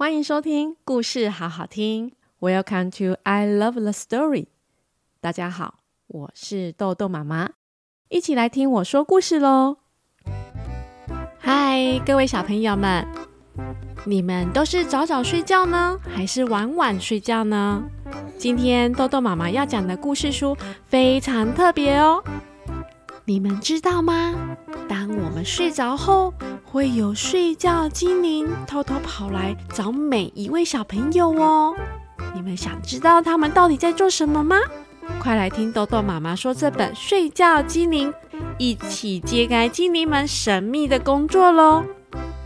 欢迎收听故事好好听。Welcome to I Love the Story。大家好，我是豆豆妈妈，一起来听我说故事喽。嗨，各位小朋友们，你们都是早早睡觉呢，还是晚晚睡觉呢？今天豆豆妈妈要讲的故事书非常特别哦。你们知道吗？当我们睡着后，会有睡觉精灵偷偷跑来找每一位小朋友哦。你们想知道他们到底在做什么吗？快来听豆豆妈妈说这本《睡觉精灵》，一起揭开精灵们神秘的工作喽！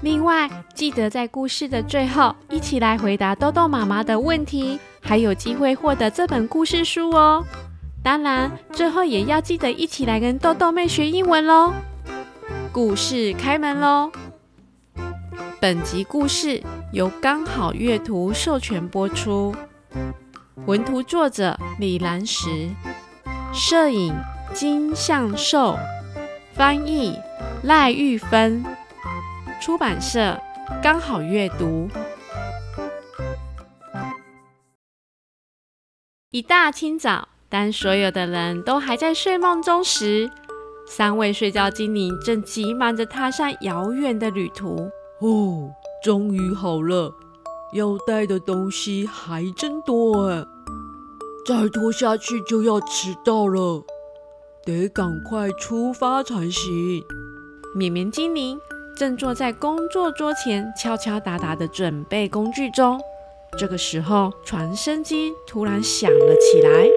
另外，记得在故事的最后，一起来回答豆豆妈妈的问题，还有机会获得这本故事书哦。当然，最后也要记得一起来跟豆豆妹学英文喽！故事开门喽！本集故事由刚好阅读授权播出，文图作者李兰石，摄影金相寿，翻译赖玉芬，出版社刚好阅读。一大清早，当所有的人都还在睡梦中时，三位睡觉精灵正急忙着踏上遥远的旅途。哦，终于好了，要带的东西还真多哎！再拖下去就要迟到了，得赶快出发才行。绵绵精灵正坐在工作桌前，敲敲打打的准备工具中。这个时候，传声机突然响了起来。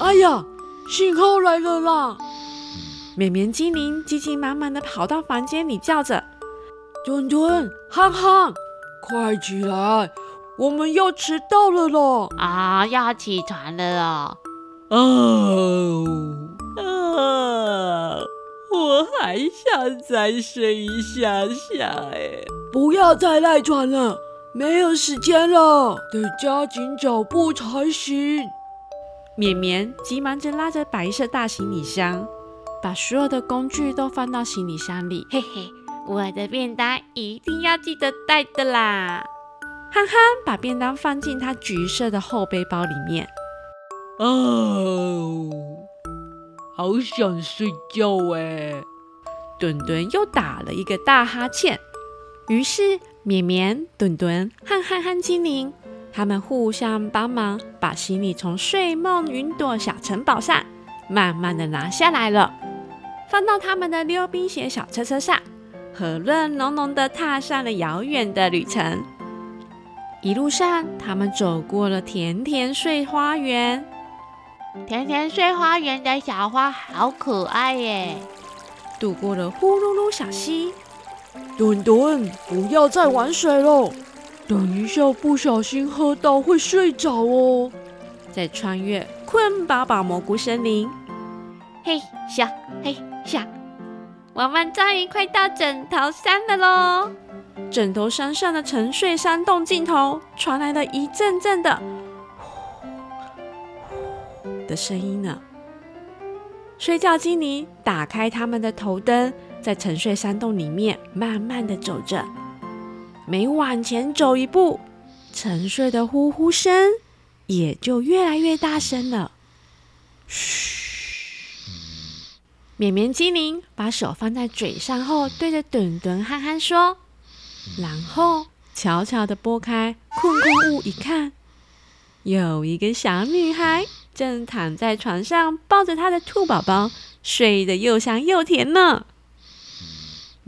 哎呀，信号来了啦！绵绵精灵急急忙忙地跑到房间里，叫着：“墩墩、憨憨，快起来，我们要迟到了咯！啊，要起床了哦！哦，啊，我还想再睡一下下哎！不要再赖床了，没有时间了，得加紧脚步才行。”绵绵急忙着拉着白色大行李箱。把所有的工具都放到行李箱里，嘿嘿，我的便当一定要记得带的啦！憨憨把便当放进他橘色的后背包里面。哦，好想睡觉哎！墩墩又打了一个大哈欠。于是绵绵、墩墩和憨憨精灵，他们互相帮忙，把行李从睡梦云朵小城堡上慢慢的拿下来了。放到他们的溜冰鞋小车车上，和乐浓浓的踏上了遥远的旅程。一路上，他们走过了甜甜睡花园。甜甜睡花园的小花好可爱耶！渡过了呼噜噜小溪。墩墩，不要再玩水了，等一下不小心喝到会睡着哦。再穿越困巴巴蘑菇森林。嘿咻，嘿。下，我们终于快到枕头山了喽！枕头山上的沉睡山洞尽头传来了一阵阵的呼呼的声音呢。睡觉精灵打开他们的头灯，在沉睡山洞里面慢慢的走着。每往前走一步，沉睡的呼呼声也就越来越大声了。嘘。绵绵精灵把手放在嘴上后，对着墩墩、憨憨说，然后悄悄地拨开困困雾，一看，有一个小女孩正躺在床上，抱着她的兔宝宝，睡得又香又甜呢。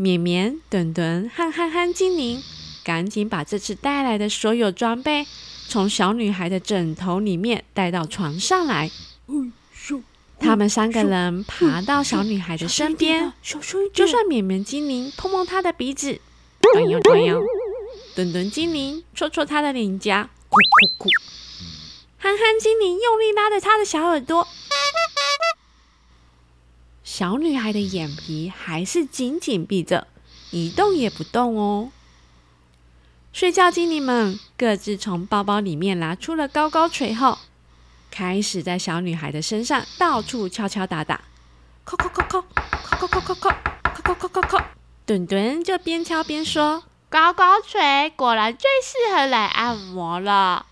绵绵、墩墩和憨憨精灵赶紧把这次带来的所有装备，从小女孩的枕头里面带到床上来。他们三个人爬到小女孩的身边，就算绵绵精灵碰碰她的鼻子，转悠转悠；墩墩精灵戳戳她的脸颊，哭哭哭；憨憨精灵用力拉着她的小耳朵。小女孩的眼皮还是紧紧闭着，一动也不动哦。睡觉精灵们各自从包包里面拿出了高高锤后。开始在小女孩的身上到处敲敲打打，叩叩叩叩叩叩叩叩叩叩叩叩叩叩，墩墩就边敲边说：“高高锤果然最适合来按摩了。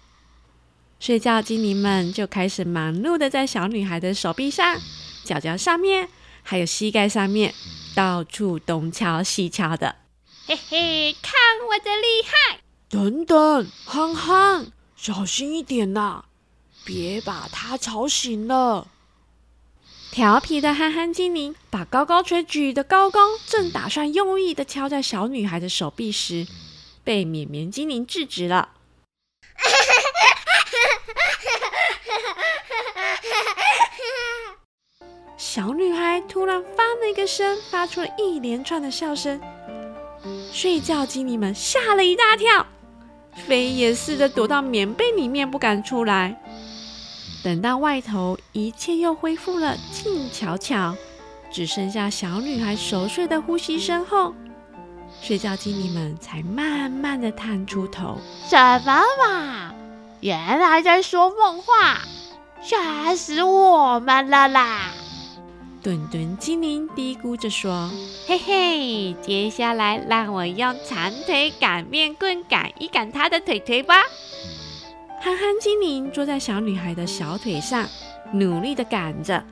睡觉精灵们就开始忙碌的在小女孩的手臂上、脚脚上面，还有膝盖上面，到处东敲西敲的。嘿嘿，看我的厉害！等等，憨憨，小心一点呐，别把她吵醒了。调皮的憨憨精灵把高高锤举得高高，正打算用力的敲在小女孩的手臂时，被绵绵精灵制止了。小女孩突然翻了一个身，发出了一连串的笑声。睡觉精灵们吓了一大跳，飞也似的躲到棉被里面，不敢出来。等到外头一切又恢复了静悄悄，只剩下小女孩熟睡的呼吸声后，睡觉精灵们才慢慢的探出头。什么嘛？原来在说梦话，吓死我们了啦！墩墩精灵嘀咕着说：“嘿嘿，接下来让我用长腿擀面棍擀一擀她的腿腿吧。”憨憨精灵坐在小女孩的小腿上，努力的擀着；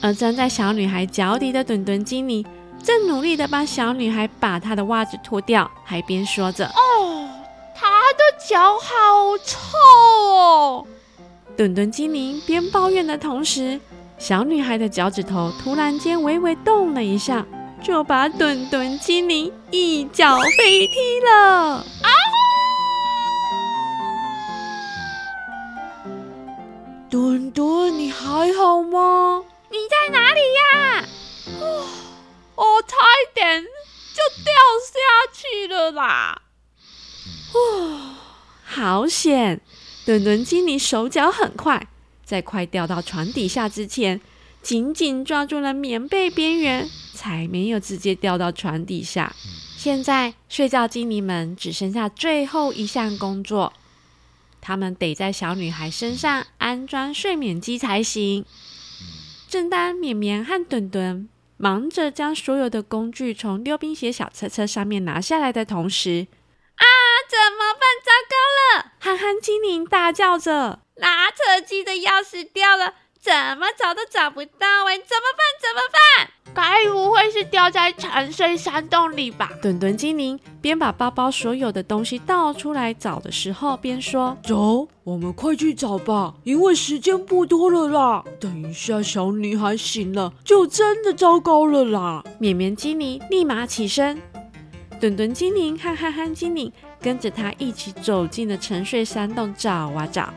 而站在小女孩脚底的墩墩精灵正努力的帮小女孩把她的袜子脱掉，还边说着：“哦，她的脚好臭哦！”墩墩精灵边抱怨的同时，小女孩的脚趾头突然间微微动了一下，就把墩墩精灵一脚飞踢了。啊！墩墩，你还好吗？你在哪里呀？哦，我差一点就掉下去了啦！哦，好险！墩墩精灵手脚很快，在快掉到床底下之前，紧紧抓住了棉被边缘，才没有直接掉到床底下。现在睡觉精灵们只剩下最后一项工作。他们得在小女孩身上安装睡眠机才行。正当绵绵和墩墩忙着将所有的工具从溜冰鞋小车车上面拿下来的同时，啊，怎么办？糟糕了！憨憨精灵大叫着：“拉扯机的钥匙掉了，怎么找都找不到！哎，怎么办？怎么办？”该不会是掉在沉睡山洞里吧？墩墩精灵边把包包所有的东西倒出来找的时候，边说：“走，我们快去找吧，因为时间不多了啦。等一下小女孩醒了，就真的糟糕了啦。”绵绵精灵立马起身，墩墩精灵和憨憨精灵跟着他一起走进了沉睡山洞，找啊找。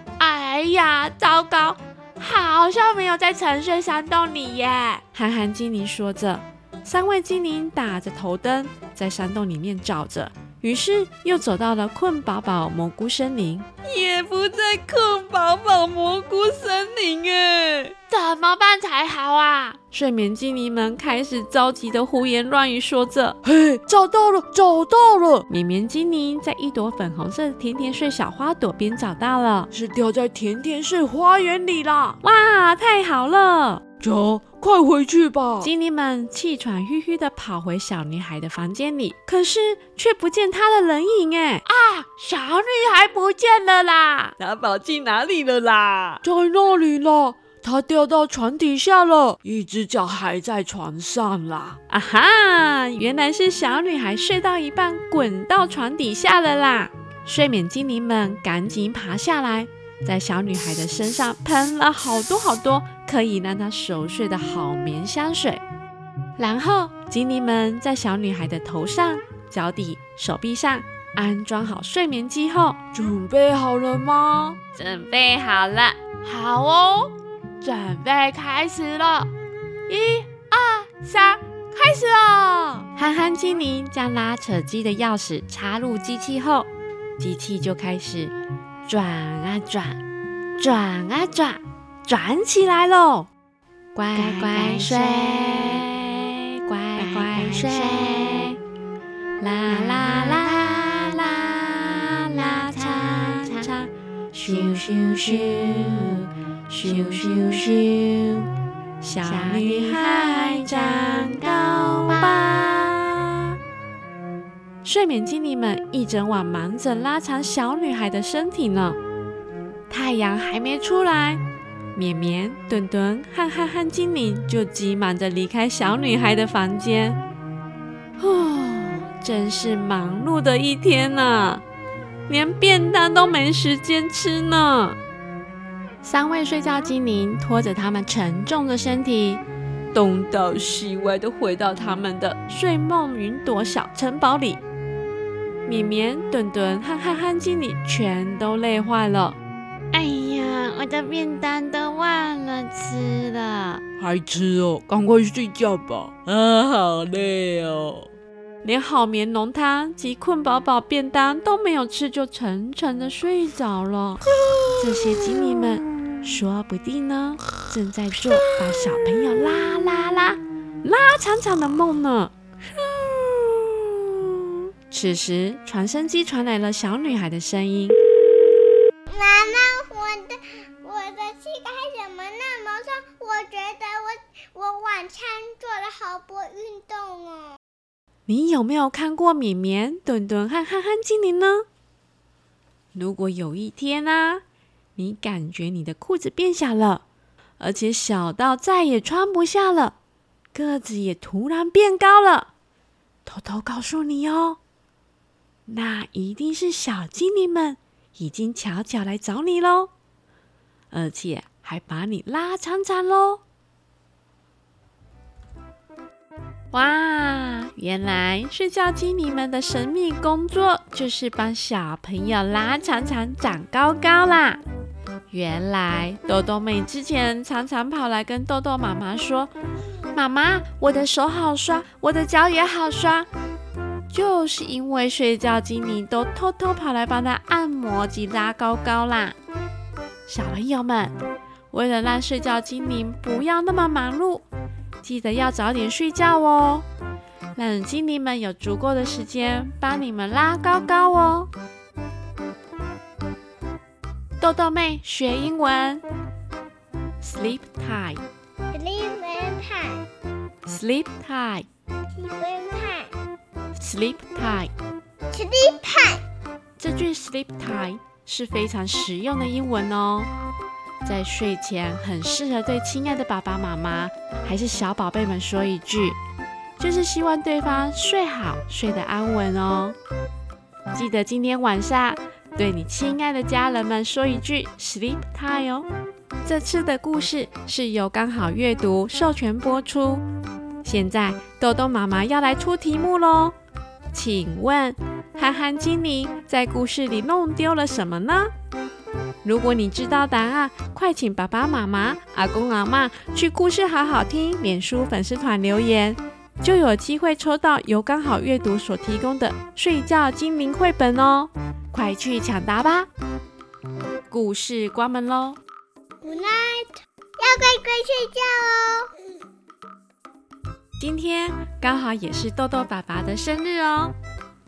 哎呀，糟糕！好像没有在沉睡山洞里耶，憨憨精灵说着。三位精灵打着头灯，在山洞里面找着，于是又走到了困宝宝蘑菇森林，也不在困宝宝蘑菇森林哎，怎么办才好啊？睡眠精灵们开始着急的胡言乱语说着：“嘿，找到了，找到了！”绵绵精灵在一朵粉红色的甜甜睡小花朵边找到了，是掉在甜甜睡花园里啦！哇，太好了！走，快回去吧！精灵们气喘吁吁的跑回小女孩的房间里，可是却不见她的人影哎！啊，小女孩不见了啦！她跑进哪里了啦？在那里了，她掉到床底下了，一只脚还在床上啦！啊哈，原来是小女孩睡到一半滚到床底下了啦！睡眠精灵们赶紧爬下来。在小女孩的身上喷了好多好多可以让她熟睡的好眠香水，然后精灵们在小女孩的头上、脚底、手臂上安装好睡眠机后，准备好了吗？准备好了，好哦，准备开始了，一二三，开始了！憨憨精灵将拉扯机的钥匙插入机器后，机器就开始。转啊转，转啊转，转起来喽！乖乖睡，乖乖睡，啦啦啦啦啦，嚓嚓，咻咻咻，咻咻咻，小女孩长高吧。睡眠精灵们一整晚忙着拉长小女孩的身体呢。太阳还没出来，绵绵、墩墩和憨憨精灵就急忙着离开小女孩的房间。哦，真是忙碌的一天呐，连便当都没时间吃呢。三位睡觉精灵拖着他们沉重的身体，东倒西歪的回到他们的睡梦云朵小城堡里。绵绵、墩墩和憨憨精灵全都累坏了。哎呀，我的便当都忘了吃了，还吃哦？赶快睡觉吧！啊，好累哦。连好眠浓汤及困饱饱便当都没有吃，就沉沉的睡着了。这些精灵们。说不定呢，正在做把小朋友拉拉拉拉长长的梦呢。此时，传声机传来了小女孩的声音：“妈妈，我的我的膝盖怎么那么痛？我觉得我我晚餐做了好多运动哦。”你有没有看过绵绵、墩墩和憨憨精灵呢？如果有一天呢、啊？你感觉你的裤子变小了，而且小到再也穿不下了，个子也突然变高了。偷偷告诉你哦，那一定是小精灵们已经悄悄来找你喽，而且还把你拉长长喽。哇，原来睡觉精灵们的神秘工作就是帮小朋友拉长长、长高高啦。原来豆豆妹之前常常跑来跟豆豆妈妈说：“妈妈，我的手好酸，我的脚也好酸。”就是因为睡觉精灵都偷偷跑来帮她按摩及拉高高啦。小朋友们，为了让睡觉精灵不要那么忙碌，记得要早点睡觉哦，让精灵们有足够的时间帮你们拉高高哦。豆豆妹学英文，sleep tight，sleep tight，sleep tight，sleep tight，sleep tight。这句 sleep tight 是非常实用的英文哦，在睡前很适合对亲爱的爸爸妈妈还是小宝贝们说一句，就是希望对方睡好，睡得安稳哦。记得今天晚上。对你亲爱的家人们说一句 “sleep tight” 哦。这次的故事是由刚好阅读授权播出。现在豆豆妈妈要来出题目喽，请问憨憨精灵在故事里弄丢了什么呢？如果你知道答案，快请爸爸妈妈、阿公阿嬷去故事好好听脸书粉丝团留言，就有机会抽到由刚好阅读所提供的睡觉精灵绘本哦。快去抢答吧！故事关门喽，Good night，要乖乖睡觉哦。今天刚好也是豆豆爸爸的生日哦，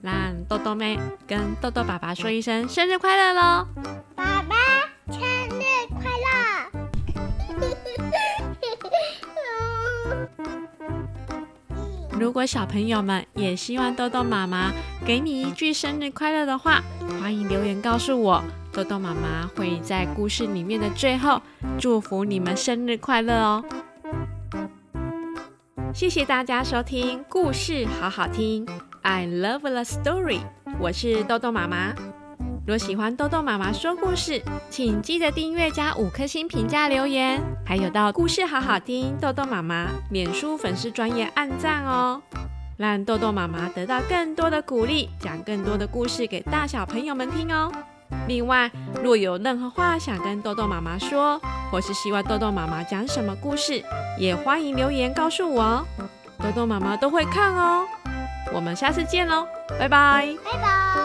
让豆豆妹跟豆豆爸爸说一声生日快乐喽！爸爸，生日快乐！如果小朋友们也希望豆豆妈妈给你一句生日快乐的话，欢迎留言告诉我，豆豆妈妈会在故事里面的最后祝福你们生日快乐哦。谢谢大家收听故事好好听，I love the story，我是豆豆妈妈。若喜欢豆豆妈妈说故事，请记得订阅加五颗星评价留言，还有到故事好好听豆豆妈妈脸书粉丝专页按赞哦，让豆豆妈妈得到更多的鼓励，讲更多的故事给大小朋友们听哦。另外，若有任何话想跟豆豆妈妈说，或是希望豆豆妈妈讲什么故事，也欢迎留言告诉我哦，豆豆妈妈都会看哦。我们下次见喽，拜拜，拜拜。